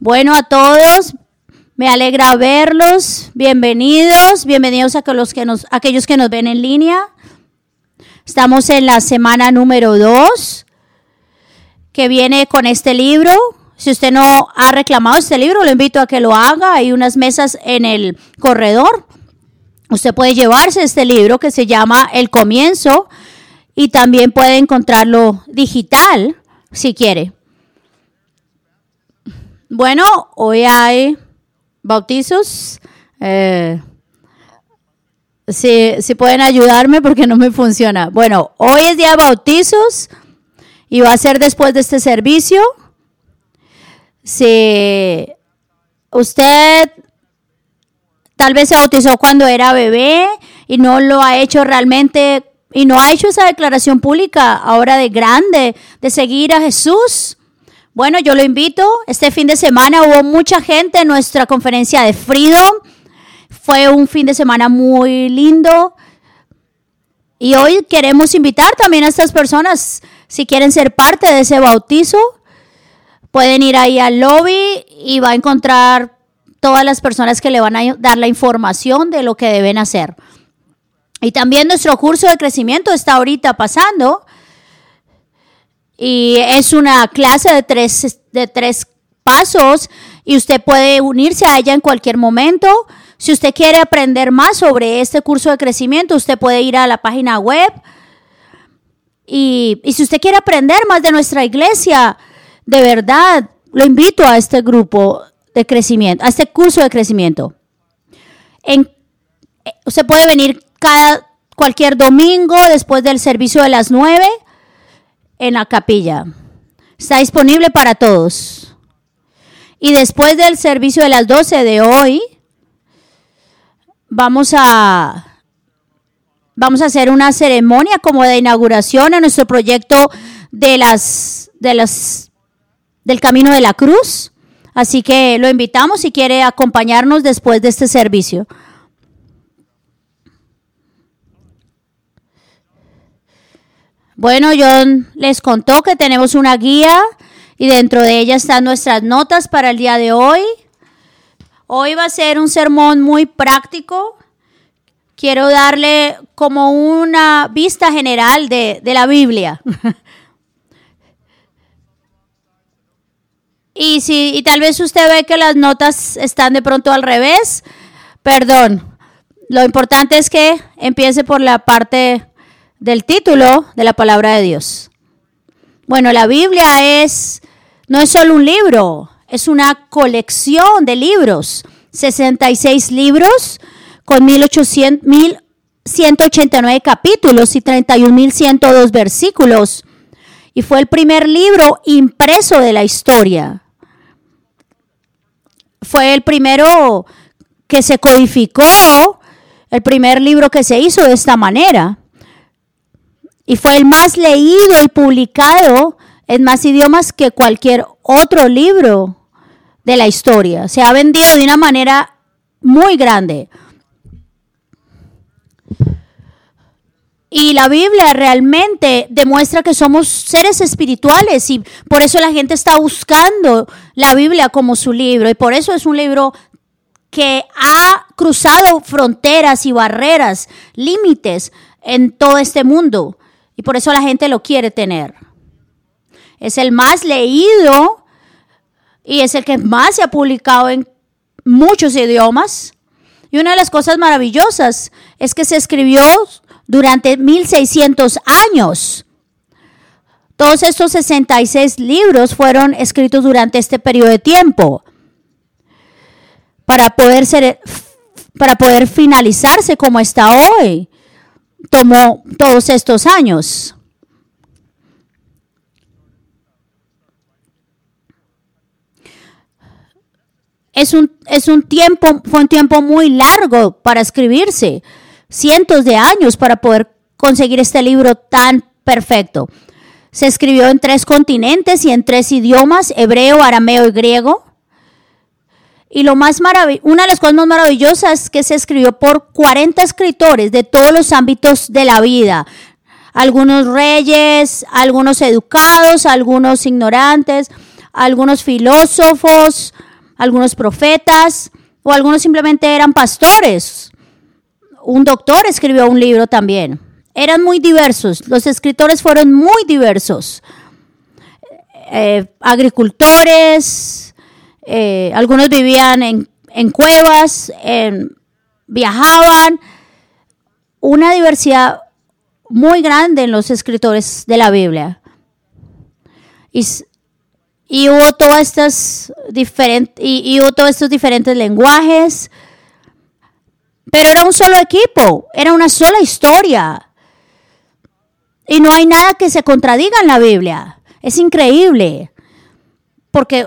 Bueno, a todos, me alegra verlos. Bienvenidos, bienvenidos a que nos, aquellos que nos ven en línea. Estamos en la semana número 2 que viene con este libro. Si usted no ha reclamado este libro, lo invito a que lo haga. Hay unas mesas en el corredor. Usted puede llevarse este libro que se llama El Comienzo y también puede encontrarlo digital si quiere. Bueno, hoy hay bautizos. Eh, si, pueden ayudarme porque no me funciona. Bueno, hoy es día de bautizos y va a ser después de este servicio. Si usted tal vez se bautizó cuando era bebé y no lo ha hecho realmente y no ha hecho esa declaración pública ahora de grande de seguir a Jesús, bueno, yo lo invito. Este fin de semana hubo mucha gente en nuestra conferencia de Freedom. Fue un fin de semana muy lindo. Y hoy queremos invitar también a estas personas, si quieren ser parte de ese bautizo, pueden ir ahí al lobby y va a encontrar todas las personas que le van a dar la información de lo que deben hacer. Y también nuestro curso de crecimiento está ahorita pasando. Y es una clase de tres, de tres pasos y usted puede unirse a ella en cualquier momento. Si usted quiere aprender más sobre este curso de crecimiento, usted puede ir a la página web. Y, y si usted quiere aprender más de nuestra iglesia, de verdad, lo invito a este grupo de crecimiento, a este curso de crecimiento. En, eh, usted puede venir cada cualquier domingo después del servicio de las nueve en la capilla. Está disponible para todos. Y después del servicio de las 12 de hoy, vamos a vamos a hacer una ceremonia como de inauguración a nuestro proyecto de las de las del Camino de la Cruz. Así que lo invitamos si quiere acompañarnos después de este servicio. Bueno, John les contó que tenemos una guía y dentro de ella están nuestras notas para el día de hoy. Hoy va a ser un sermón muy práctico. Quiero darle como una vista general de, de la Biblia. y, si, y tal vez usted ve que las notas están de pronto al revés, perdón. Lo importante es que empiece por la parte del título de la palabra de Dios. Bueno, la Biblia es no es solo un libro, es una colección de libros, 66 libros con 1800 1189 capítulos y 31102 versículos. Y fue el primer libro impreso de la historia. Fue el primero que se codificó, el primer libro que se hizo de esta manera y fue el más leído y publicado en más idiomas que cualquier otro libro de la historia. Se ha vendido de una manera muy grande. Y la Biblia realmente demuestra que somos seres espirituales y por eso la gente está buscando la Biblia como su libro y por eso es un libro que ha cruzado fronteras y barreras, límites en todo este mundo. Y por eso la gente lo quiere tener. Es el más leído y es el que más se ha publicado en muchos idiomas. Y una de las cosas maravillosas es que se escribió durante 1600 años. Todos estos 66 libros fueron escritos durante este periodo de tiempo para poder ser para poder finalizarse como está hoy tomó todos estos años. Es un, es un tiempo, fue un tiempo muy largo para escribirse, cientos de años para poder conseguir este libro tan perfecto. Se escribió en tres continentes y en tres idiomas, hebreo, arameo y griego. Y lo más una de las cosas más maravillosas es que se escribió por 40 escritores de todos los ámbitos de la vida. Algunos reyes, algunos educados, algunos ignorantes, algunos filósofos, algunos profetas o algunos simplemente eran pastores. Un doctor escribió un libro también. Eran muy diversos, los escritores fueron muy diversos. Eh, agricultores, eh, algunos vivían en, cuevas, viajaban, una diversidad muy grande en los escritores de la Biblia. Y, y hubo todas estas diferentes y, hubo todos estos diferentes lenguajes, pero era un solo equipo, era una sola historia. Y no hay nada que se contradiga en la Biblia. Es increíble. Porque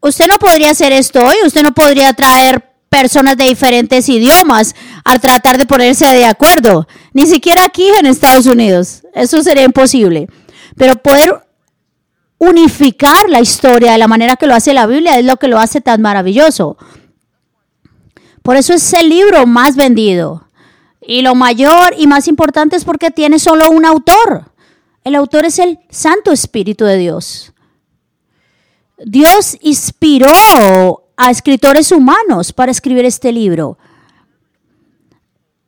usted no podría hacer esto hoy, usted no podría traer personas de diferentes idiomas a tratar de ponerse de acuerdo. Ni siquiera aquí en Estados Unidos. Eso sería imposible. Pero poder unificar la historia de la manera que lo hace la Biblia es lo que lo hace tan maravilloso. Por eso es el libro más vendido. Y lo mayor y más importante es porque tiene solo un autor. El autor es el Santo Espíritu de Dios. Dios inspiró a escritores humanos para escribir este libro.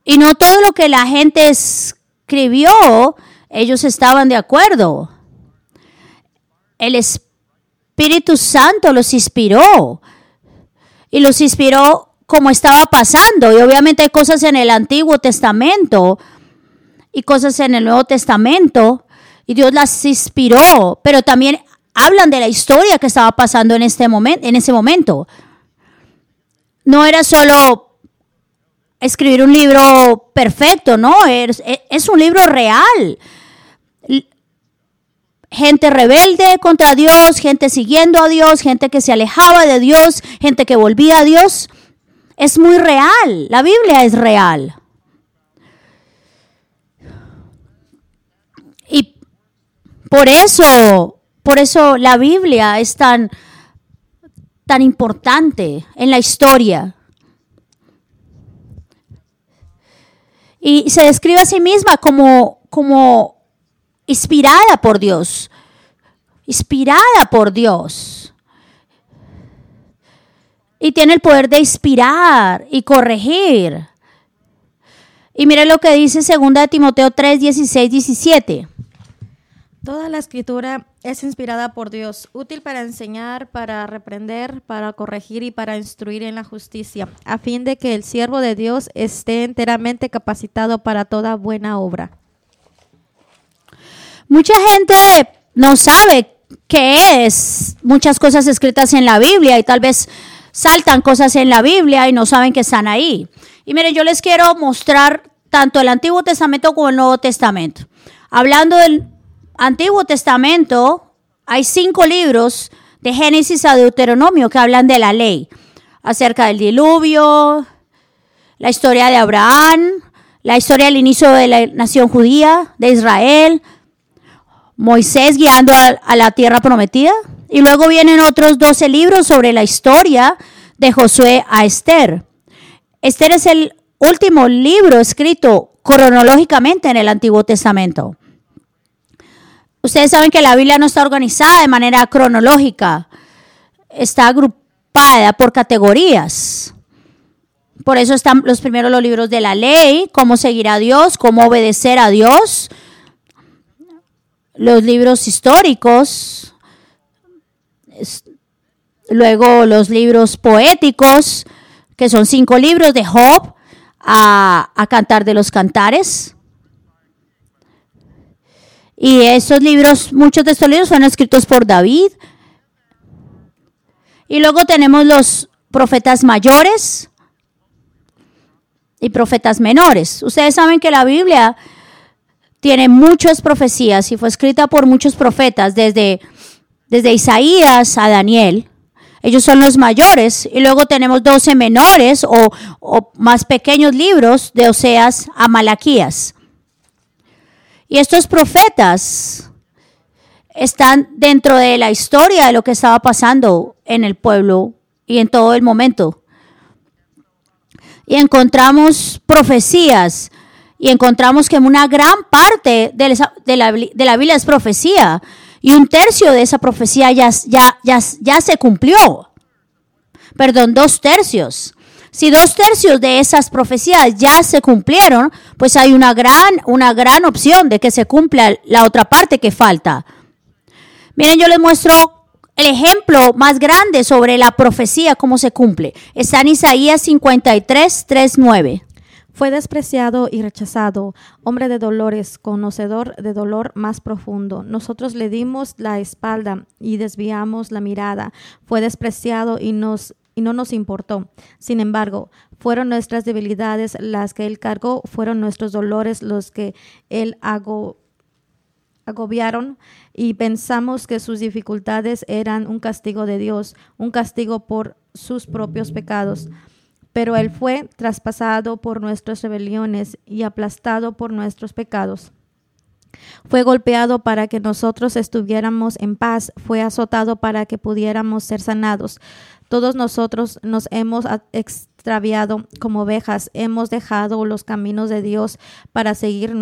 Y no todo lo que la gente escribió, ellos estaban de acuerdo. El Espíritu Santo los inspiró. Y los inspiró como estaba pasando. Y obviamente hay cosas en el Antiguo Testamento y cosas en el Nuevo Testamento. Y Dios las inspiró. Pero también hablan de la historia que estaba pasando en, este momento, en ese momento. No era solo escribir un libro perfecto, no, es, es un libro real. Gente rebelde contra Dios, gente siguiendo a Dios, gente que se alejaba de Dios, gente que volvía a Dios. Es muy real, la Biblia es real. Y por eso por eso la Biblia es tan, tan importante en la historia. Y se describe a sí misma como, como inspirada por Dios. Inspirada por Dios. Y tiene el poder de inspirar y corregir. Y mire lo que dice 2 Timoteo 3, 16, 17. Toda la escritura es inspirada por Dios, útil para enseñar, para reprender, para corregir y para instruir en la justicia, a fin de que el siervo de Dios esté enteramente capacitado para toda buena obra. Mucha gente no sabe qué es muchas cosas escritas en la Biblia y tal vez saltan cosas en la Biblia y no saben que están ahí. Y miren, yo les quiero mostrar tanto el Antiguo Testamento como el Nuevo Testamento. Hablando del Antiguo Testamento hay cinco libros de Génesis a Deuteronomio que hablan de la ley, acerca del diluvio, la historia de Abraham, la historia del inicio de la nación judía, de Israel, Moisés guiando a, la tierra prometida. Y luego vienen otros doce libros sobre la historia de Josué a Esther. Esther es el último libro escrito cronológicamente en el Antiguo Testamento. Ustedes saben que la Biblia no está organizada de manera cronológica, está agrupada por categorías. Por eso están los primeros los libros de la ley, cómo seguir a Dios, cómo obedecer a Dios. Los libros históricos, luego los libros poéticos, que son cinco libros de Job, a, a cantar de los cantares. Y esos libros, muchos de estos libros fueron escritos por David. Y luego tenemos los profetas mayores y profetas menores. Ustedes saben que la Biblia tiene muchas profecías y fue escrita por muchos profetas, desde, desde Isaías a Daniel. Ellos son los mayores. Y luego tenemos 12 menores o, o más pequeños libros de Oseas a Malaquías. Y estos profetas están dentro de la historia de lo que estaba pasando en el pueblo y en todo el momento. Y encontramos profecías y encontramos que una gran parte de la, Biblia es profecía y un tercio de esa profecía ya, ya, ya, ya se cumplió. perdón, dos tercios. Si dos tercios de esas profecías ya se cumplieron, pues hay una gran, una gran opción de que se cumpla la otra parte que falta. Miren, yo les muestro el ejemplo más grande sobre la profecía, cómo se cumple. Está en Isaías 53, 3, 9. Fue despreciado y rechazado, hombre de dolores, conocedor de dolor más profundo. Nosotros le dimos la espalda y desviamos la mirada. Fue despreciado y nos y no nos importó. Sin embargo, fueron nuestras debilidades las que Él cargó, fueron nuestros dolores los que Él agobiaron y pensamos que sus dificultades eran un castigo de Dios, un castigo por sus propios pecados. Pero Él fue traspasado por nuestras rebeliones y aplastado por nuestros pecados. Fue golpeado para que nosotros estuviéramos en paz, fue azotado para que pudiéramos ser sanados. Todos nosotros nos hemos extraviado como ovejas, hemos dejado los caminos de Dios para seguir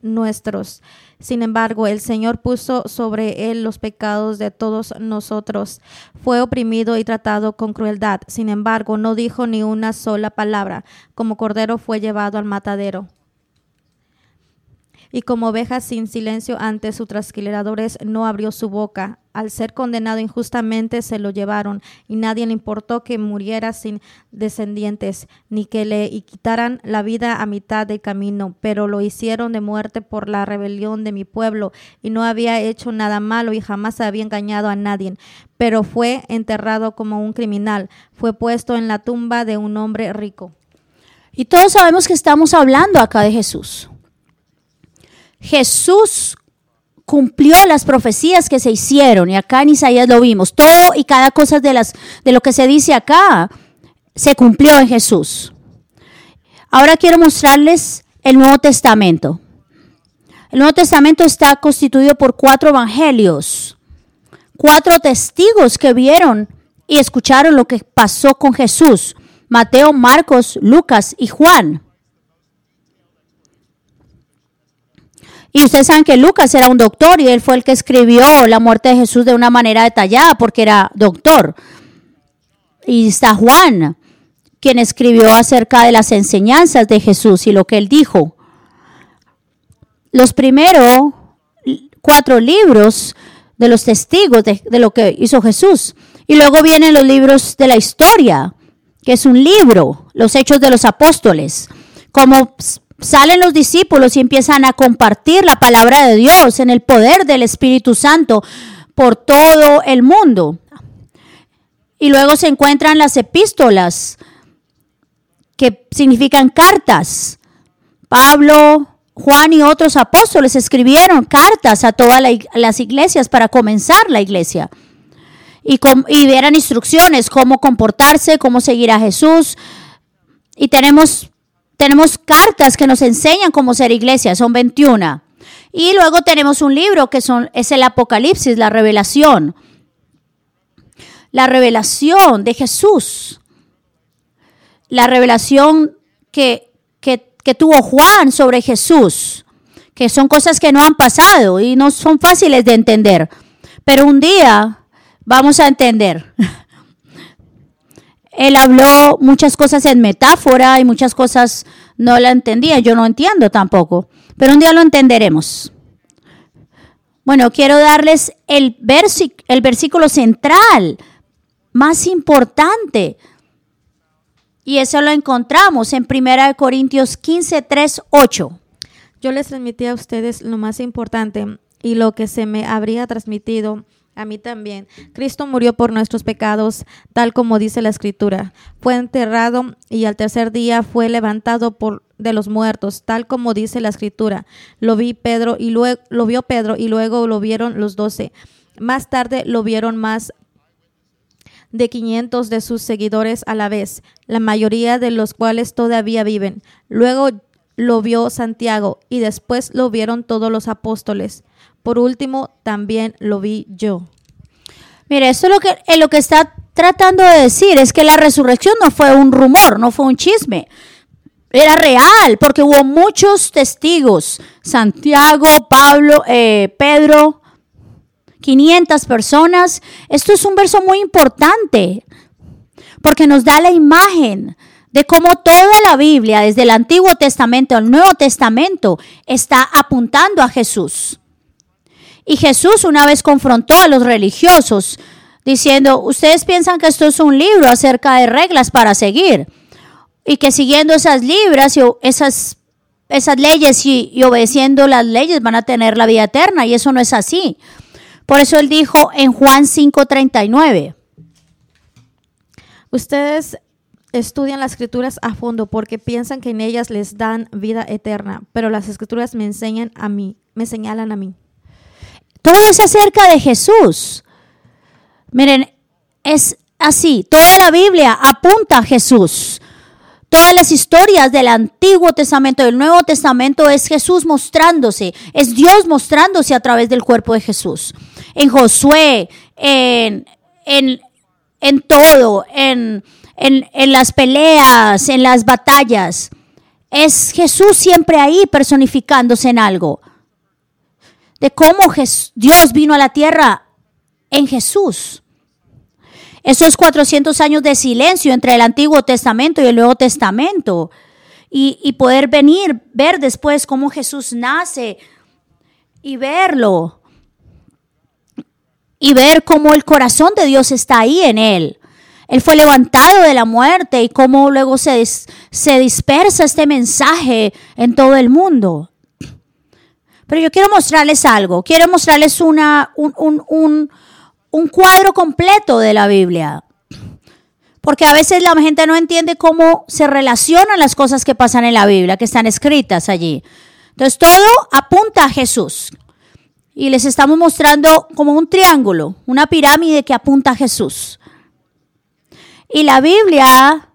nuestros. Sin embargo, el Señor puso sobre él los pecados de todos nosotros. Fue oprimido y tratado con crueldad. Sin embargo, no dijo ni una sola palabra. Como cordero fue llevado al matadero y como oveja sin silencio ante sus trasquiladores no abrió su boca. Al ser condenado injustamente se lo llevaron, y nadie le importó que muriera sin descendientes, ni que le quitaran la vida a mitad del camino, pero lo hicieron de muerte por la rebelión de mi pueblo, y no había hecho nada malo y jamás había engañado a nadie, pero fue enterrado como un criminal, fue puesto en la tumba de un hombre rico. Y todos sabemos que estamos hablando acá de Jesús. Jesús cumplió las profecías que se hicieron y acá en Isaías lo vimos. Todo y cada cosa de, las, de lo que se dice acá se cumplió en Jesús. Ahora quiero mostrarles el Nuevo Testamento. El Nuevo Testamento está constituido por cuatro evangelios, cuatro testigos que vieron y escucharon lo que pasó con Jesús. Mateo, Marcos, Lucas y Juan. Y ustedes saben que Lucas era un doctor y él fue el que escribió la muerte de Jesús de una manera detallada porque era doctor. Y está Juan, quien escribió acerca de las enseñanzas de Jesús y lo que él dijo. Los primeros cuatro libros de los testigos de, de lo que hizo Jesús. Y luego vienen los libros de la historia, que es un libro, los hechos de los apóstoles, como salen los discípulos y empiezan a compartir la palabra de Dios en el poder del Espíritu Santo por todo el mundo. Y luego se encuentran las epístolas, que significan cartas. Pablo, Juan y otros apóstoles escribieron cartas a todas las iglesias para comenzar la iglesia. Y, y eran instrucciones, cómo comportarse, cómo seguir a Jesús. Y tenemos tenemos cartas que nos enseñan cómo ser iglesia, son 21. Y luego tenemos un libro que son, es el Apocalipsis, la revelación. La revelación de Jesús. La revelación que, que, que tuvo Juan sobre Jesús. Que son cosas que no han pasado y no son fáciles de entender. Pero un día vamos a entender. Él habló muchas cosas en metáfora y muchas cosas no la entendía. Yo no entiendo tampoco, pero un día lo entenderemos. Bueno, quiero darles el, versículo central más importante. Y eso lo encontramos en 1 Corintios 15, 3, 8. Yo les transmití a ustedes lo más importante y lo que se me habría transmitido a mí también. Cristo murió por nuestros pecados, tal como dice la Escritura. Fue enterrado y al tercer día fue levantado por de los muertos, tal como dice la Escritura. Lo vi Pedro y luego lo vio Pedro y luego lo vieron los doce. Más tarde lo vieron más de 500 de sus seguidores a la vez, la mayoría de los cuales todavía viven. Luego lo vio Santiago y después lo vieron todos los apóstoles. Por último, también lo vi yo. Mire, esto es lo que, eh, lo que está tratando de decir es que la resurrección no fue un rumor, no fue un chisme. Era real, porque hubo muchos testigos. Santiago, Pablo, eh, Pedro, 500 personas. Esto es un verso muy importante. porque nos da la imagen de cómo toda la Biblia, desde el Antiguo Testamento al Nuevo Testamento, está apuntando a Jesús. Y Jesús una vez confrontó a los religiosos diciendo, ustedes piensan que esto es un libro acerca de reglas para seguir y que siguiendo esas libras y esas, esas leyes y, y obedeciendo las leyes van a tener la vida eterna y eso no es así. Por eso él dijo en Juan 5:39. Ustedes estudian las escrituras a fondo porque piensan que en ellas les dan vida eterna, pero las escrituras me enseñan a mí, me señalan a mí. Todo es acerca de Jesús. Miren, es así, toda la Biblia apunta a Jesús. Todas las historias del Antiguo Testamento, del Nuevo Testamento es Jesús mostrándose, es Dios mostrándose a través del cuerpo de Jesús. En Josué, en, en, en todo, en, en, en las peleas, en las batallas. Es Jesús siempre ahí personificándose en algo. De cómo Dios vino a la tierra en Jesús. Esos 400 años de silencio entre el Antiguo Testamento y el Nuevo Testamento. Y, poder venir, ver después cómo Jesús nace y verlo. Y ver cómo el corazón de Dios está ahí en él. Él fue levantado de la muerte y cómo luego se, se dispersa este mensaje en todo el mundo. Pero yo quiero mostrarles algo. Quiero mostrarles una, un, un, un, un cuadro completo de la Biblia. Porque a veces la gente no entiende cómo se relacionan las cosas que pasan en la Biblia, que están escritas allí. Entonces todo apunta a Jesús. Y les estamos mostrando como un triángulo, una pirámide que apunta a Jesús. Y la Biblia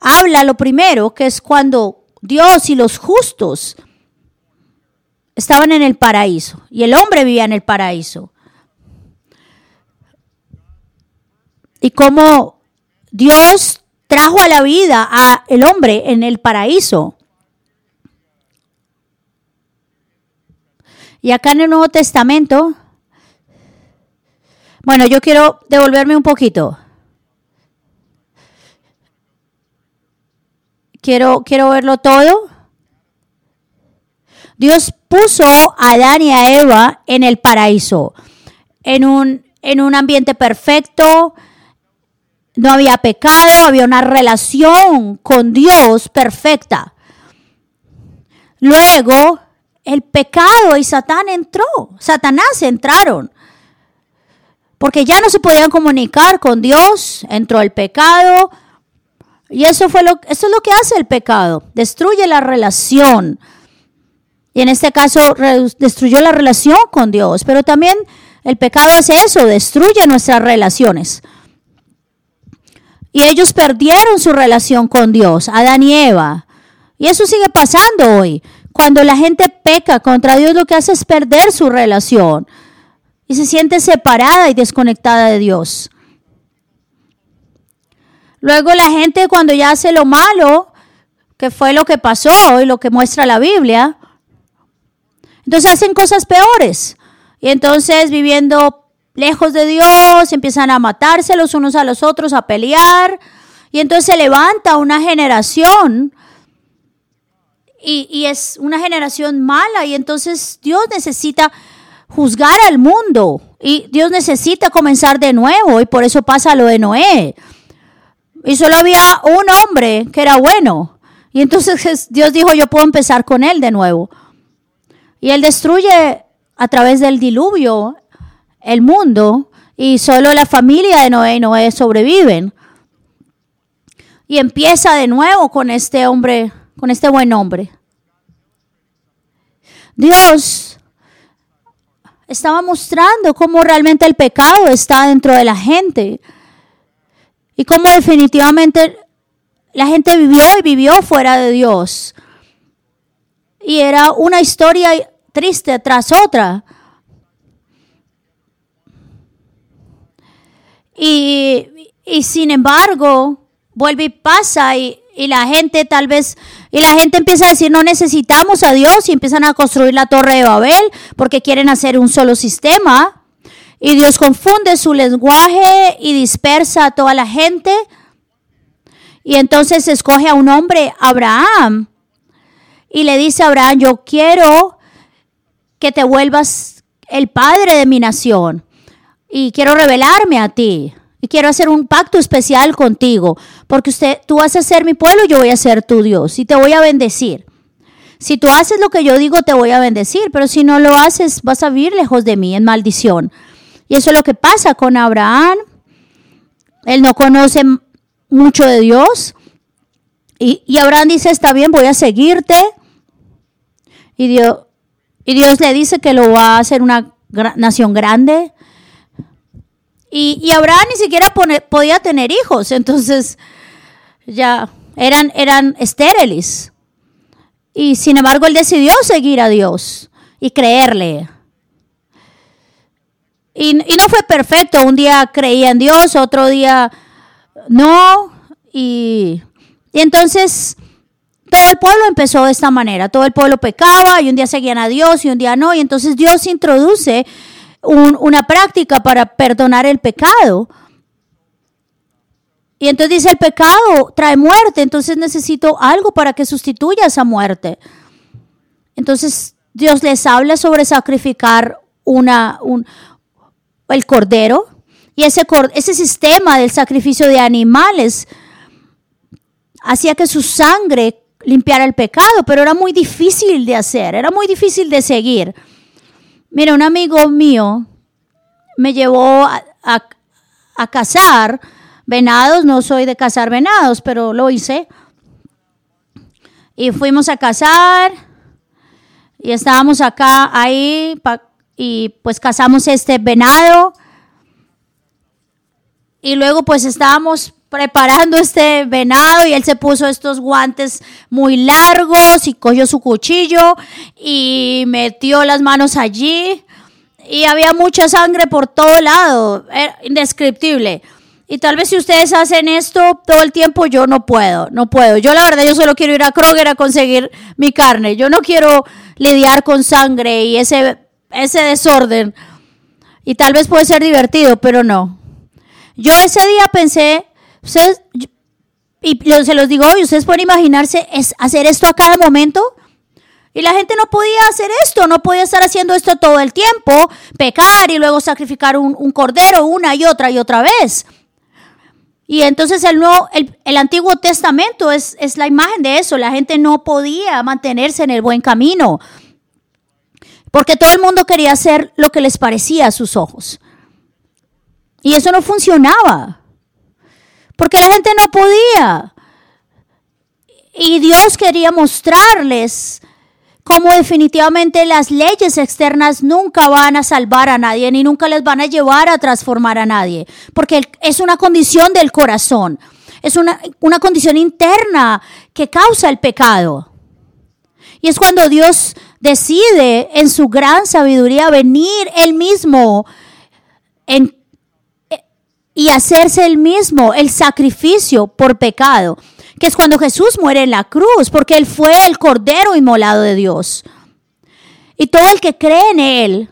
habla lo primero, que es cuando Dios y los justos estaban en el paraíso y el hombre vivía en el paraíso. Y cómo Dios trajo a la vida a el hombre en el paraíso. Y acá en el Nuevo Testamento, bueno, yo quiero devolverme un poquito. Quiero, quiero verlo todo. Dios puso a Adán y a Eva en el paraíso, en un, en un ambiente perfecto, no había pecado, había una relación con Dios perfecta. Luego, el pecado y Satán entró, Satanás entraron, porque ya no se podían comunicar con Dios, entró el pecado, y eso, fue lo, eso es lo que hace el pecado, destruye la relación. Y en este caso destruyó la relación con Dios, pero también el pecado hace eso, destruye nuestras relaciones. Y ellos perdieron su relación con Dios, Adán y Eva. Y eso sigue pasando hoy. Cuando la gente peca contra Dios, lo que hace es perder su relación y se siente separada y desconectada de Dios. Luego la gente cuando ya hace lo malo, que fue lo que pasó y lo que muestra la Biblia, entonces hacen cosas peores. Y entonces viviendo lejos de Dios, empiezan a matarse los unos a los otros, a pelear. Y entonces se levanta una generación y, y, es una generación mala y entonces Dios necesita juzgar al mundo y Dios necesita comenzar de nuevo y por eso pasa lo de Noé. Y solo había un hombre que era bueno. Y entonces Dios dijo, yo puedo empezar con él de nuevo. Y él destruye a través del diluvio el mundo y solo la familia de Noé y Noé sobreviven. Y empieza de nuevo con este hombre, con este buen hombre. Dios estaba mostrando cómo realmente el pecado está dentro de la gente y cómo definitivamente la gente vivió y vivió fuera de Dios. Y era una historia triste tras otra. Y, y sin embargo, vuelve y pasa y, y, la gente tal vez, y la gente empieza a decir, no necesitamos a Dios y empiezan a construir la torre de Babel porque quieren hacer un solo sistema. Y Dios confunde su lenguaje y dispersa a toda la gente. Y entonces escoge a un hombre, Abraham, y le dice a Abraham, yo quiero que te vuelvas el padre de mi nación y quiero revelarme a ti y quiero hacer un pacto especial contigo, porque usted, tú vas a ser mi pueblo, yo voy a ser tu Dios y te voy a bendecir. Si tú haces lo que yo digo, te voy a bendecir, pero si no lo haces, vas a vivir lejos de mí en maldición. Y eso es lo que pasa con Abraham. Él no conoce mucho de Dios. Y, y Abraham dice, está bien, voy a seguirte. Y Dios, y Dios le dice que lo va a hacer una nación grande. Y, y Abraham ni siquiera podía tener hijos, entonces ya eran, eran estériles. Y sin embargo él decidió seguir a Dios y creerle. Y, y, no fue perfecto. Un día creía en Dios, otro día no. Y, y entonces todo el pueblo empezó de esta manera. Todo el pueblo pecaba y un día seguían a Dios y un día no. Y entonces Dios introduce una práctica para perdonar el pecado. Y entonces dice, el pecado trae muerte, entonces necesito algo para que sustituya esa muerte. Entonces Dios les habla sobre sacrificar una, un, el cordero. Y ese, ese sistema del sacrificio de animales hacía que su sangre limpiar el pecado, pero era muy difícil de hacer, era muy difícil de seguir. Mira, un amigo mío me llevó a, a, cazar venados, no soy de cazar venados, pero lo hice. Y fuimos a cazar y estábamos acá, ahí, y pues cazamos este venado. Y luego pues estábamos preparando este venado y él se puso estos guantes muy largos y cogió su cuchillo y metió las manos allí y había mucha sangre por todo lado, era indescriptible. Y tal vez si ustedes hacen esto todo el tiempo, yo no puedo, no puedo. Yo la verdad, yo solo quiero ir a Kroger a conseguir mi carne. Yo no quiero lidiar con sangre y ese, ese desorden. Y tal vez puede ser divertido, pero no. Yo ese día pensé, Ustedes, y se los digo hoy, ustedes pueden imaginarse hacer esto a cada momento. Y la gente no podía hacer esto, no podía estar haciendo esto todo el tiempo, pecar y luego sacrificar un, cordero una y otra y otra vez. Y entonces el, nuevo, el, Antiguo Testamento es, es la imagen de eso. La gente no podía mantenerse en el buen camino. Porque todo el mundo quería hacer lo que les parecía a sus ojos. Y eso no funcionaba. Porque la gente no podía. Y Dios quería mostrarles cómo definitivamente las leyes externas nunca van a salvar a nadie, ni nunca les van a llevar a transformar a nadie. Porque es una condición del corazón. Es una, una condición interna que causa el pecado. Y es cuando Dios decide en su gran sabiduría venir él mismo en y hacerse el mismo el sacrificio por pecado, que es cuando Jesús muere en la cruz, porque Él fue el Cordero inmolado de Dios. Y todo el que cree en Él,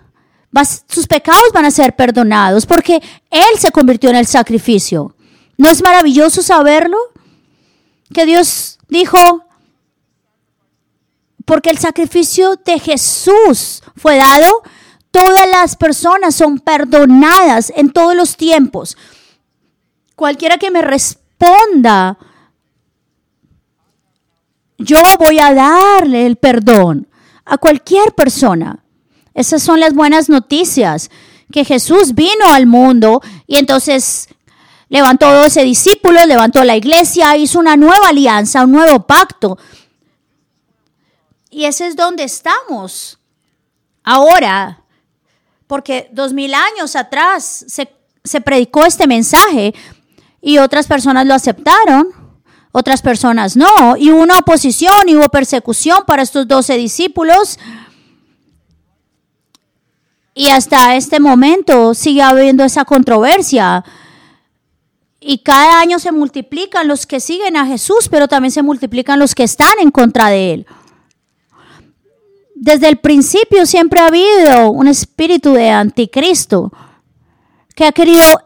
sus pecados van a ser perdonados, porque Él se convirtió en el sacrificio. ¿No es maravilloso saberlo? Que Dios dijo, porque el sacrificio de Jesús fue dado, todas las personas son perdonadas en todos los tiempos. Cualquiera que me responda, yo voy a darle el perdón a cualquier persona. Esas son las buenas noticias, que Jesús vino al mundo y entonces levantó 12 discípulos, levantó la iglesia, hizo una nueva alianza, un nuevo pacto. Y ese es donde estamos ahora porque dos mil años atrás se, predicó este mensaje y otras personas lo aceptaron, otras personas no, y hubo una oposición y hubo persecución para estos doce discípulos. Y hasta este momento sigue habiendo esa controversia. Y cada año se multiplican los que siguen a Jesús, pero también se multiplican los que están en contra de Él desde el principio siempre ha habido un espíritu de anticristo que ha querido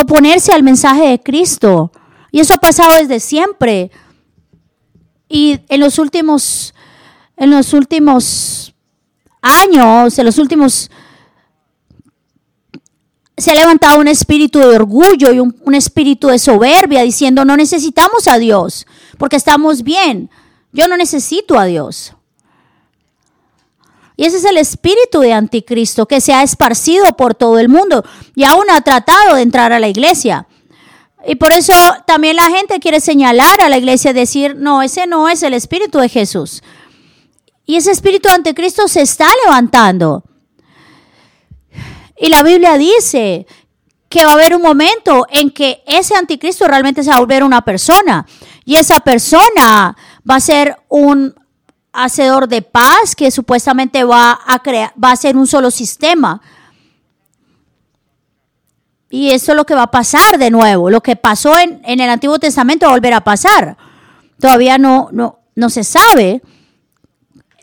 oponerse al mensaje de Cristo, Y eso ha pasado desde siempre. Y en los últimos, en los últimos años, en los últimos se ha levantado un espíritu de orgullo y un, un, espíritu de soberbia diciendo no necesitamos a Dios porque estamos bien. Yo no necesito a Dios. Y ese es el espíritu de anticristo que se ha esparcido por todo el mundo y aún ha tratado de entrar a la iglesia. Y por eso también la gente quiere señalar a la iglesia decir, no, ese no es el espíritu de Jesús. Y ese espíritu de anticristo se está levantando. Y la Biblia dice que va a haber un momento en que ese anticristo realmente se va a volver una persona. Y esa persona va a ser un hacedor de paz que supuestamente va a crear, va a ser un solo sistema. Y eso es lo que va a pasar de nuevo. Lo que pasó en, en el Antiguo Testamento va a volver a pasar. Todavía no, no, no se sabe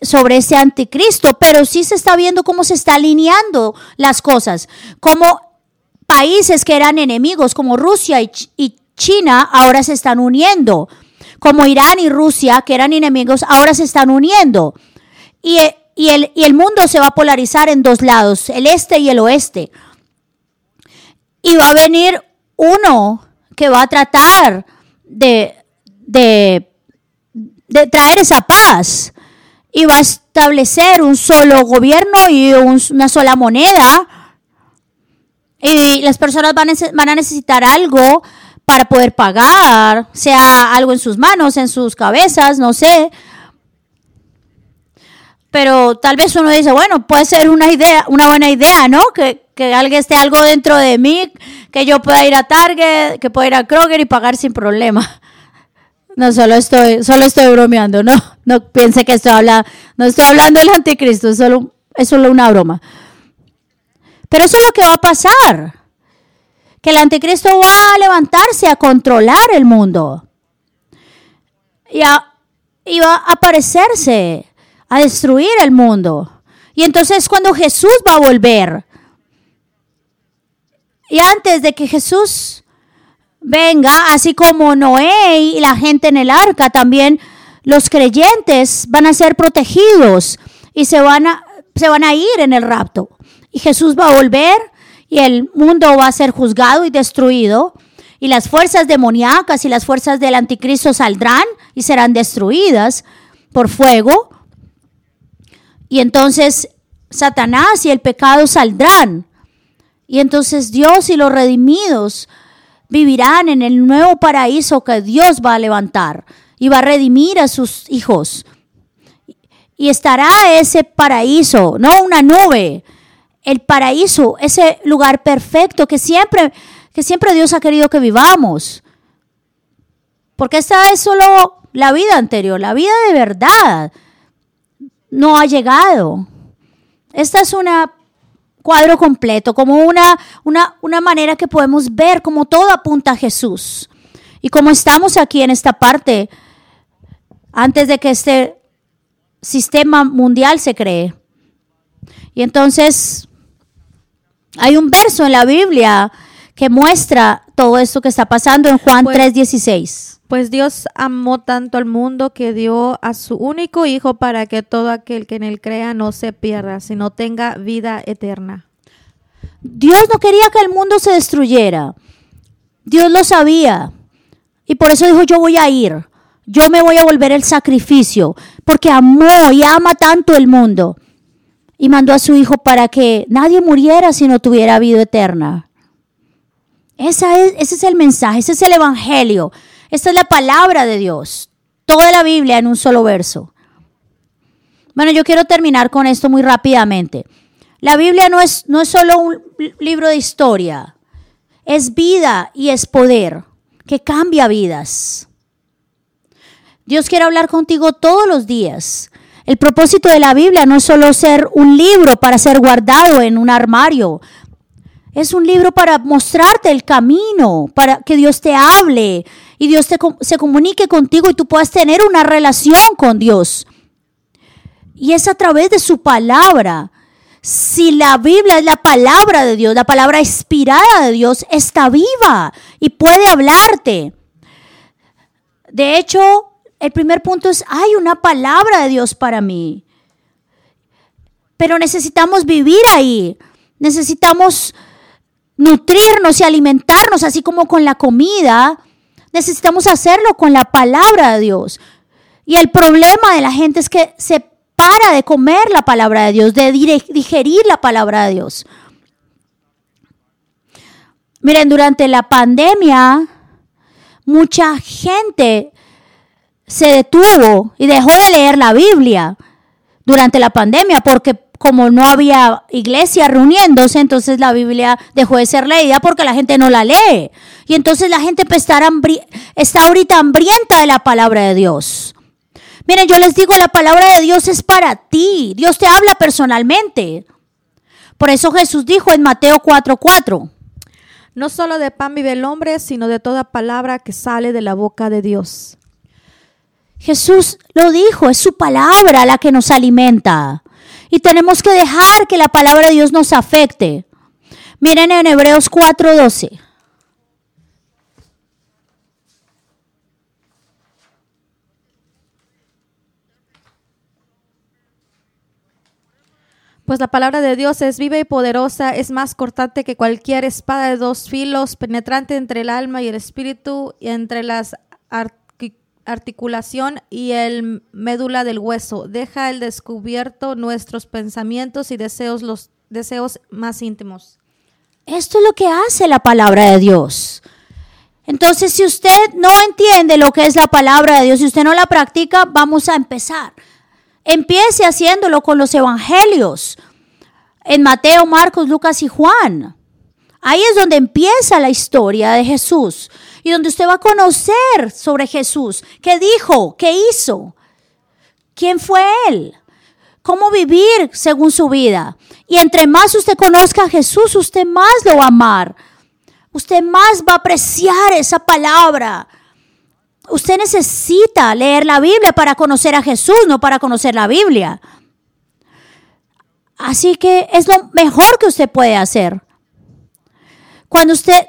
sobre ese anticristo, pero sí se está viendo cómo se está alineando las cosas, como países que eran enemigos como Rusia y China ahora se están uniendo, como Irán y Rusia que eran enemigos ahora se están uniendo. Y, el, mundo se va a polarizar en dos lados, el este y el oeste. Y va a venir uno que va a tratar de, traer esa paz y va a establecer un solo gobierno y un, una sola moneda. Y las personas van a necesitar algo para poder pagar, sea algo en sus manos, en sus cabezas, no sé. Pero tal vez uno dice, bueno, puede ser una idea, una buena idea, ¿no? Que, que alguien esté algo dentro de mí, que yo pueda ir a Target, que pueda ir a Kroger y pagar sin problema. No, solo estoy, solo estoy bromeando, no, no piense que estoy hablando, no estoy hablando del anticristo, es solo, es solo una broma. Pero eso es lo que va a pasar, que el anticristo va a levantarse a controlar el mundo y, va a aparecerse, a destruir el mundo. Y entonces cuando Jesús va a volver, y antes de que Jesús venga, así como Noé y la gente en el arca, también los creyentes van a ser protegidos y se van a, se van a ir en el rapto. Y Jesús va a volver y el mundo va a ser juzgado y destruido. Y las fuerzas demoníacas y las fuerzas del anticristo saldrán y serán destruidas por fuego. Y entonces Satanás y el pecado saldrán. Y entonces Dios y los redimidos vivirán en el nuevo paraíso que Dios va a levantar y va a redimir a sus hijos. Y estará ese paraíso, no una nube, el paraíso, ese lugar perfecto que siempre, que siempre Dios ha querido que vivamos. Porque esta es solo la vida anterior, la vida de verdad no ha llegado. Esta es una cuadro completo, como una, una, una manera que podemos ver como todo apunta a Jesús. Y como estamos aquí en esta parte, antes de que este sistema mundial se cree. Y entonces hay un verso en la Biblia que muestra todo esto que está pasando en Juan Pues- 3:16. Pues Dios amó tanto al mundo que dio a su único Hijo para que todo aquel que en él crea no se pierda, sino tenga vida eterna. Dios no quería que el mundo se destruyera. Dios lo sabía. Y por eso dijo, yo voy a ir. Yo me voy a volver el sacrificio. Porque amó y ama tanto el mundo. Y mandó a su hijo para que nadie muriera si no tuviera vida eterna. Esa es, ese es el mensaje, ese es el evangelio. Esta es la palabra de Dios. Toda la Biblia en un solo verso. Bueno, yo quiero terminar con esto muy rápidamente. La Biblia no es, no es solo un libro de historia, es vida y es poder que cambia vidas. Dios quiere hablar contigo todos los días. El propósito de la Biblia no es solo ser un libro para ser guardado en un armario. Es un libro para mostrarte el camino, para que Dios te hable y Dios te, se comunique contigo y tú puedas tener una relación con Dios. Y es a través de su palabra. Si la Biblia es la palabra de Dios, la palabra inspirada de Dios, está viva y puede hablarte. De hecho, el primer punto es, hay una palabra de Dios para mí. Pero necesitamos vivir ahí. Necesitamos nutrirnos y alimentarnos, así como con la comida. Necesitamos hacerlo con la palabra de Dios. Y el problema de la gente es que se para de comer la palabra de Dios, de digerir la palabra de Dios. Miren, durante la pandemia, mucha gente se detuvo y dejó de leer la Biblia durante la pandemia porque como no había iglesia reuniéndose, entonces la Biblia dejó de ser leída porque la gente no la lee. Y entonces la gente está, está ahorita hambrienta de la palabra de Dios. Miren, yo les digo, la palabra de Dios es para ti. Dios te habla personalmente. Por eso Jesús dijo en Mateo 4:4. No solo de pan vive el hombre, sino de toda palabra que sale de la boca de Dios. Jesús lo dijo, es su palabra la que nos alimenta. Y tenemos que dejar que la palabra de Dios nos afecte. Miren en Hebreos 4:12. Pues la palabra de Dios es viva y poderosa, es más cortante que cualquier espada de dos filos, penetrante entre el alma y el espíritu, y entre las articulación y el médula del hueso. Deja el descubierto nuestros pensamientos y deseos, los deseos más íntimos. Esto es lo que hace la palabra de Dios. Entonces, si usted no entiende lo que es la palabra de Dios, si usted no la practica, vamos a empezar. Empiece haciéndolo con los evangelios. En Mateo, Marcos, Lucas y Juan. Ahí es donde empieza la historia de Jesús y donde usted va a conocer sobre Jesús. ¿Qué dijo? ¿Qué hizo? ¿Quién fue Él? ¿Cómo vivir según su vida? Y entre más usted conozca a Jesús, usted más lo va a amar. Usted más va a apreciar esa palabra. Usted necesita leer la Biblia para conocer a Jesús, no para conocer la Biblia. Así que es lo mejor que usted puede hacer. Cuando usted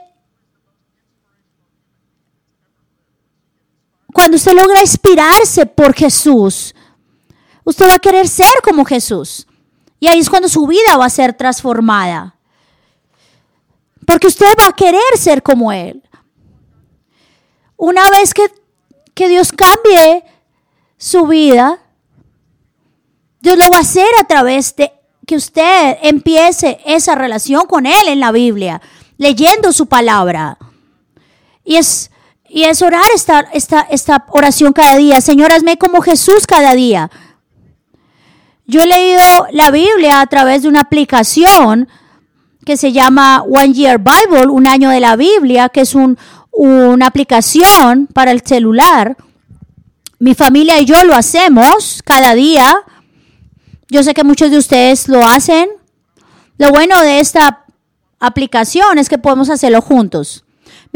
cuando usted logra inspirarse por Jesús, usted va a querer ser como Jesús. Y ahí es cuando su vida va a ser transformada. Porque usted va a querer ser como Él. Una vez que que Dios cambie su vida, Dios lo va a hacer a través de que usted empiece esa relación con Él en la Biblia, leyendo su palabra. Y es, y es orar esta, esta, esta oración cada día. Señor, hazme como Jesús cada día. Yo he leído la Biblia a través de una aplicación que se llama One Year Bible, un año de la Biblia, que es un, una aplicación para el celular. Mi familia y yo lo hacemos cada día. Yo sé que muchos de ustedes lo hacen. Lo bueno de esta aplicación es que podemos hacerlo juntos.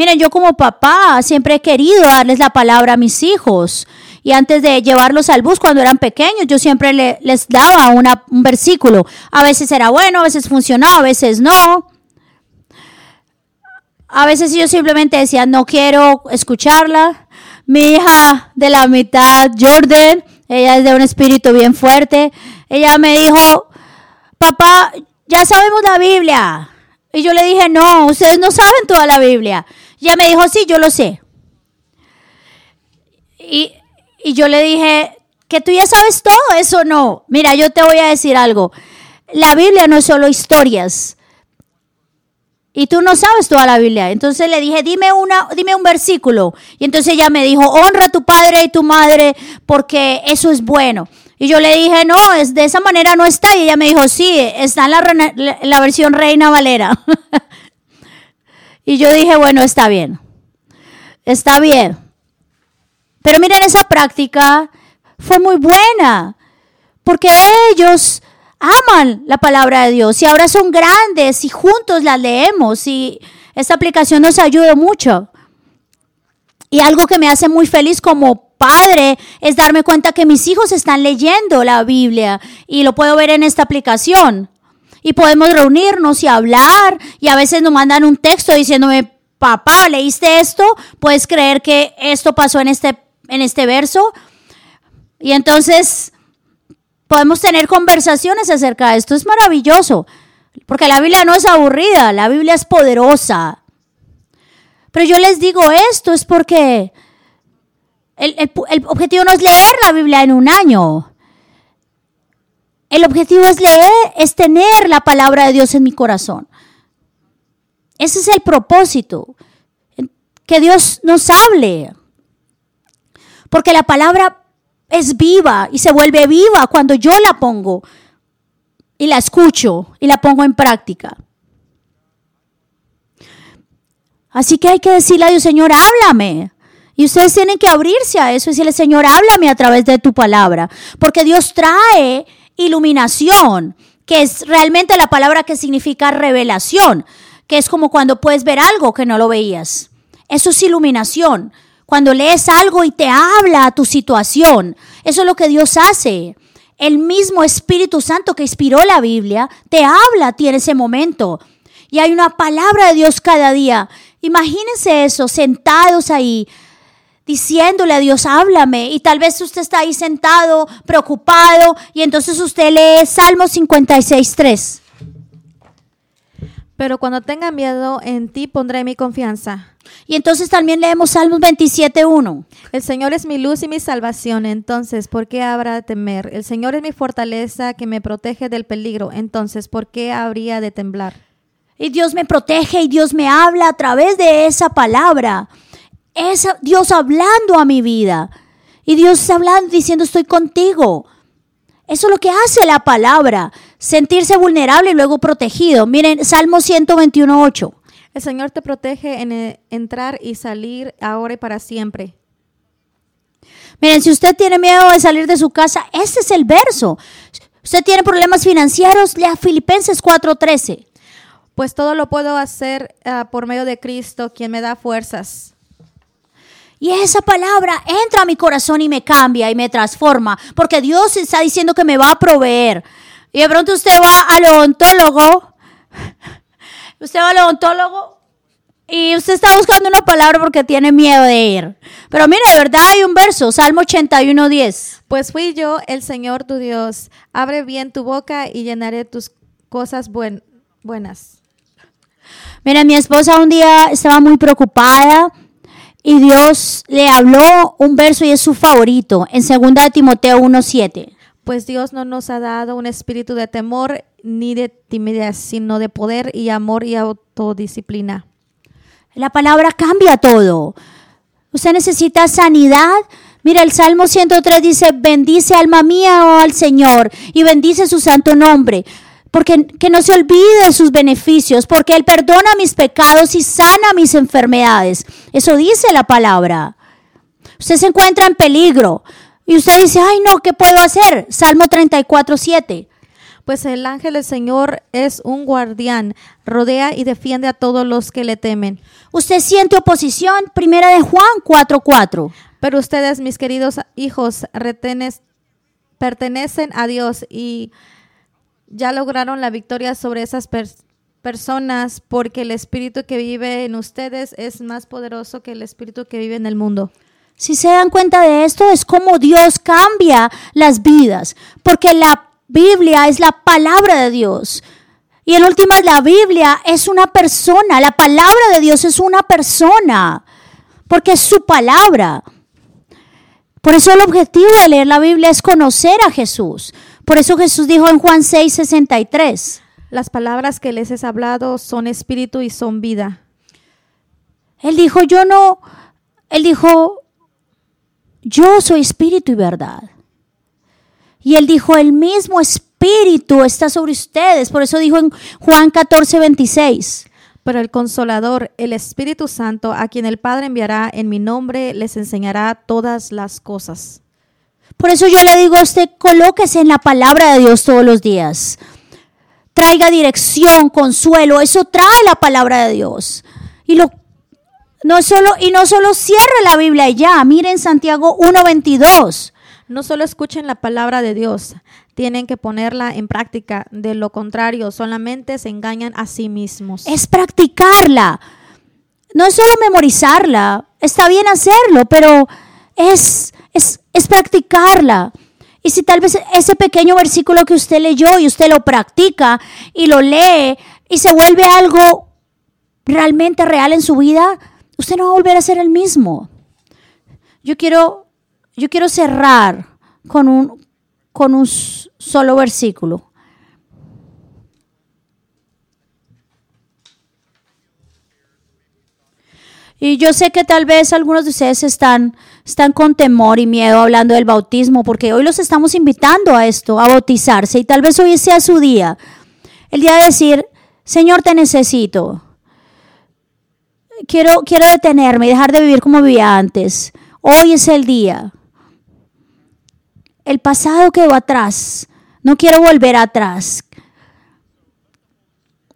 Miren, yo como papá siempre he querido darles la palabra a mis hijos. Y antes de llevarlos al bus cuando eran pequeños, yo siempre les daba un versículo. A veces era bueno, a veces funcionaba, a veces no. A veces yo simplemente decía, no quiero escucharla. Mi hija de la mitad, Jordan, ella es de un espíritu bien fuerte. Ella me dijo, papá, ya sabemos la Biblia. Y yo le dije, no, ustedes no saben toda la Biblia. Ella me dijo, sí, yo lo sé. Y, y yo le dije, que tú ya sabes todo eso, no. Mira, yo te voy a decir algo. La Biblia no es solo historias. Y tú no sabes toda la Biblia. Entonces le dije, dime, una, dime un versículo. Y entonces ella me dijo, honra a tu padre y tu madre porque eso es bueno. Y yo le dije, no, es de esa manera no está. Y ella me dijo, sí, está en la, la versión Reina Valera. y yo dije, bueno, está bien. Está bien. Pero miren, esa práctica fue muy buena. Porque ellos aman la palabra de Dios y ahora son grandes y juntos la leemos y esta aplicación nos ayuda mucho. Y algo que me hace muy feliz como padre es darme cuenta que mis hijos están leyendo la Biblia y lo puedo ver en esta aplicación. Y podemos reunirnos y hablar y a veces nos mandan un texto diciéndome, papá, ¿leíste esto? Puedes creer que esto pasó en este en este verso. Y entonces podemos tener conversaciones acerca de esto. Es maravilloso, porque la Biblia no es aburrida, la Biblia es poderosa. Pero yo les digo esto es porque el, el objetivo no es leer la Biblia en un año. El objetivo es leer, es tener la palabra de Dios en mi corazón. Ese es el propósito. Que Dios nos hable. Porque la palabra es viva y se vuelve viva cuando yo la pongo y la escucho y la pongo en práctica. Así que hay que decirle a Dios, Señor, háblame. Y ustedes tienen que abrirse a eso y decirle, Señor, háblame a través de tu palabra. Porque Dios trae iluminación, que es realmente la palabra que significa revelación, que es como cuando puedes ver algo que no lo veías. Eso es iluminación. Cuando lees algo y te habla a tu situación, eso es lo que Dios hace. El mismo Espíritu Santo que inspiró la Biblia te habla a ti en ese momento. Y hay una palabra de Dios cada día. Imagínense eso, sentados ahí, diciéndole a Dios, háblame. Y tal vez usted está ahí sentado, preocupado, y entonces usted lee Salmo 56, 3. Pero cuando tenga miedo, en ti pondré mi confianza. Y entonces también leemos Salmos 27, 1. El Señor es mi luz y mi salvación, entonces, ¿por qué habrá de temer? El Señor es mi fortaleza que me protege del peligro, entonces, ¿por qué habría de temblar? Y Dios me protege y Dios me habla a través de esa palabra es Dios hablando a mi vida. Y Dios hablando, diciendo, estoy contigo. Eso es lo que hace la palabra, sentirse vulnerable y luego protegido. Miren, Salmo 121, 8. El Señor te protege en eh, entrar y salir ahora y para siempre. Miren, si usted tiene miedo de salir de su casa, este es el verso. Usted tiene problemas financieros, lea Filipenses 4:13. Pues todo lo puedo hacer uh, por medio de Cristo, quien me da fuerzas. Y esa palabra entra a mi corazón y me cambia y me transforma, porque Dios está diciendo que me va a proveer. Y de pronto usted va al odontólogo, usted va al odontólogo y usted está buscando una palabra porque tiene miedo de ir. Pero mire, de verdad hay un verso, Salmo 81, 10. Pues fui yo, el Señor tu Dios. Abre bien tu boca y llenaré tus cosas buenas. Mira, mi esposa un día estaba muy preocupada y Dios le habló un verso y es su favorito en 2 Timoteo 1:7. Pues Dios no nos ha dado un espíritu de temor ni de timidez, sino de poder y amor y autodisciplina. La palabra cambia todo. Usted necesita sanidad. Mira, el Salmo 103 dice, bendice alma mía oh, al Señor y bendice su santo nombre porque que no se olvide de sus beneficios, porque Él perdona mis pecados y sana mis enfermedades. Eso dice la palabra. Usted se encuentra en peligro y usted dice, ay no, ¿qué puedo hacer? Salmo 34, 7. Pues el ángel del Señor es un guardián, rodea y defiende a todos los que le temen. Usted siente oposición, primera de Juan 4, 4. Pero ustedes, mis queridos hijos, retenes, pertenecen a Dios y ya lograron la victoria sobre esas personas porque el espíritu que vive en ustedes es más poderoso que el espíritu que vive en el mundo. Si se dan cuenta de esto, es como Dios cambia las vidas, porque la Biblia es la palabra de Dios. Y en últimas, la Biblia es una persona, la palabra de Dios es una persona, porque es su palabra. Por eso el objetivo de leer la Biblia es conocer a Jesús. Por eso Jesús dijo en Juan 6, 63. Las palabras que les he hablado son espíritu y son vida. Él dijo, yo no, él dijo, yo soy espíritu y verdad. Y él dijo, el mismo espíritu está sobre ustedes. Por eso dijo en Juan 14, 26. Pero el consolador, el Espíritu Santo, a quien el Padre enviará en mi nombre, les enseñará todas las cosas. Por eso yo le digo a usted, colóquese en la palabra de Dios todos los días. Traiga dirección, consuelo, eso trae la palabra de Dios. Y lo no solo y no solo cierre la Biblia y ya, miren Santiago 1:22. No solo escuchen la palabra de Dios, tienen que ponerla en práctica. De lo contrario, solamente se engañan a sí mismos. Es practicarla. No es solo memorizarla. Está bien hacerlo, pero es, es, es practicarla. Y si tal vez ese pequeño versículo que usted leyó y usted lo practica y lo lee y se vuelve algo realmente real en su vida, usted no va a volver a ser el mismo. Yo quiero, yo quiero cerrar con un, con un solo versículo. Y yo sé que tal vez algunos de ustedes están, están con temor y miedo hablando del bautismo, porque hoy los estamos invitando a esto, a bautizarse, y tal vez hoy sea su día. El día de decir, Señor, te necesito. Quiero, quiero detenerme y dejar de vivir como vivía antes. Hoy es el día. El pasado quedó atrás. No quiero volver atrás.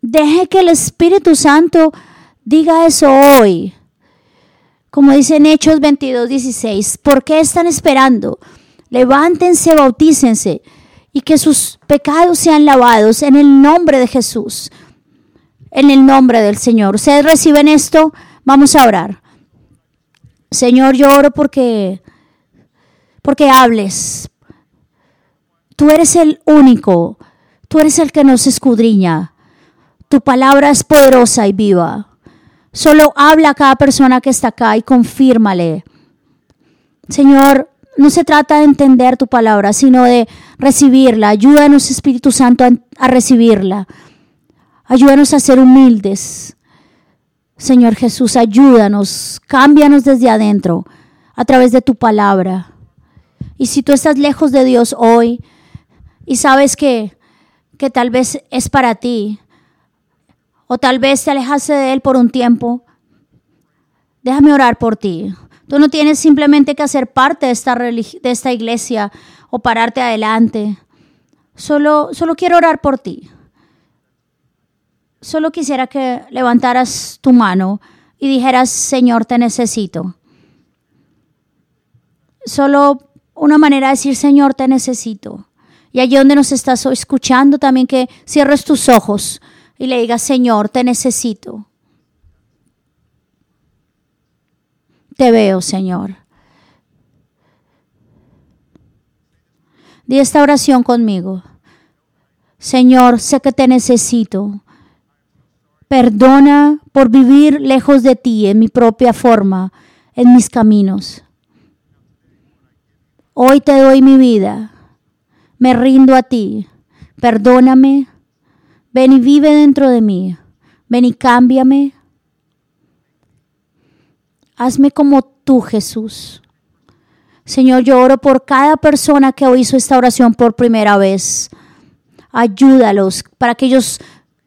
Deje que el Espíritu Santo diga eso hoy. Como dice en Hechos 22, 16, ¿por qué están esperando? Levántense, bautícense y que sus pecados sean lavados en el nombre de Jesús, en el nombre del Señor. ¿Ustedes reciben esto? Vamos a orar. Señor, yo oro porque, porque hables. Tú eres el único, tú eres el que nos escudriña. Tu palabra es poderosa y viva. Solo habla a cada persona que está acá y confírmale. Señor, no se trata de entender tu palabra, sino de recibirla. Ayúdanos, Espíritu Santo, a, recibirla. Ayúdanos a ser humildes. Señor Jesús, ayúdanos, cámbianos desde adentro a través de tu palabra. Y si tú estás lejos de Dios hoy y sabes que, que tal vez es para ti, o tal vez te alejaste de Él por un tiempo, déjame orar por ti. Tú no tienes simplemente que hacer parte de esta, de esta iglesia o pararte adelante. Solo, solo quiero orar por ti. Solo quisiera que levantaras tu mano y dijeras, Señor, te necesito. Solo una manera de decir, Señor, te necesito. Y allí donde nos estás escuchando también que cierres tus ojos y le digas, Señor, te necesito. Te veo, Señor. Di esta oración conmigo. Señor, sé que te necesito. Perdona por vivir lejos de ti en mi propia forma, en mis caminos. Hoy te doy mi vida. Me rindo a ti. Perdóname Ven y vive dentro de mí. Ven y cámbiame. Hazme como tú, Jesús. Señor, yo oro por cada persona que hoy hizo esta oración por primera vez. Ayúdalos para que ellos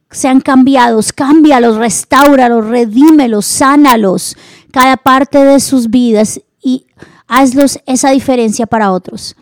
sean cambiados. Cámbialos, restauralos, redímelos, sánalos cada parte de sus vidas y hazlos esa diferencia para otros.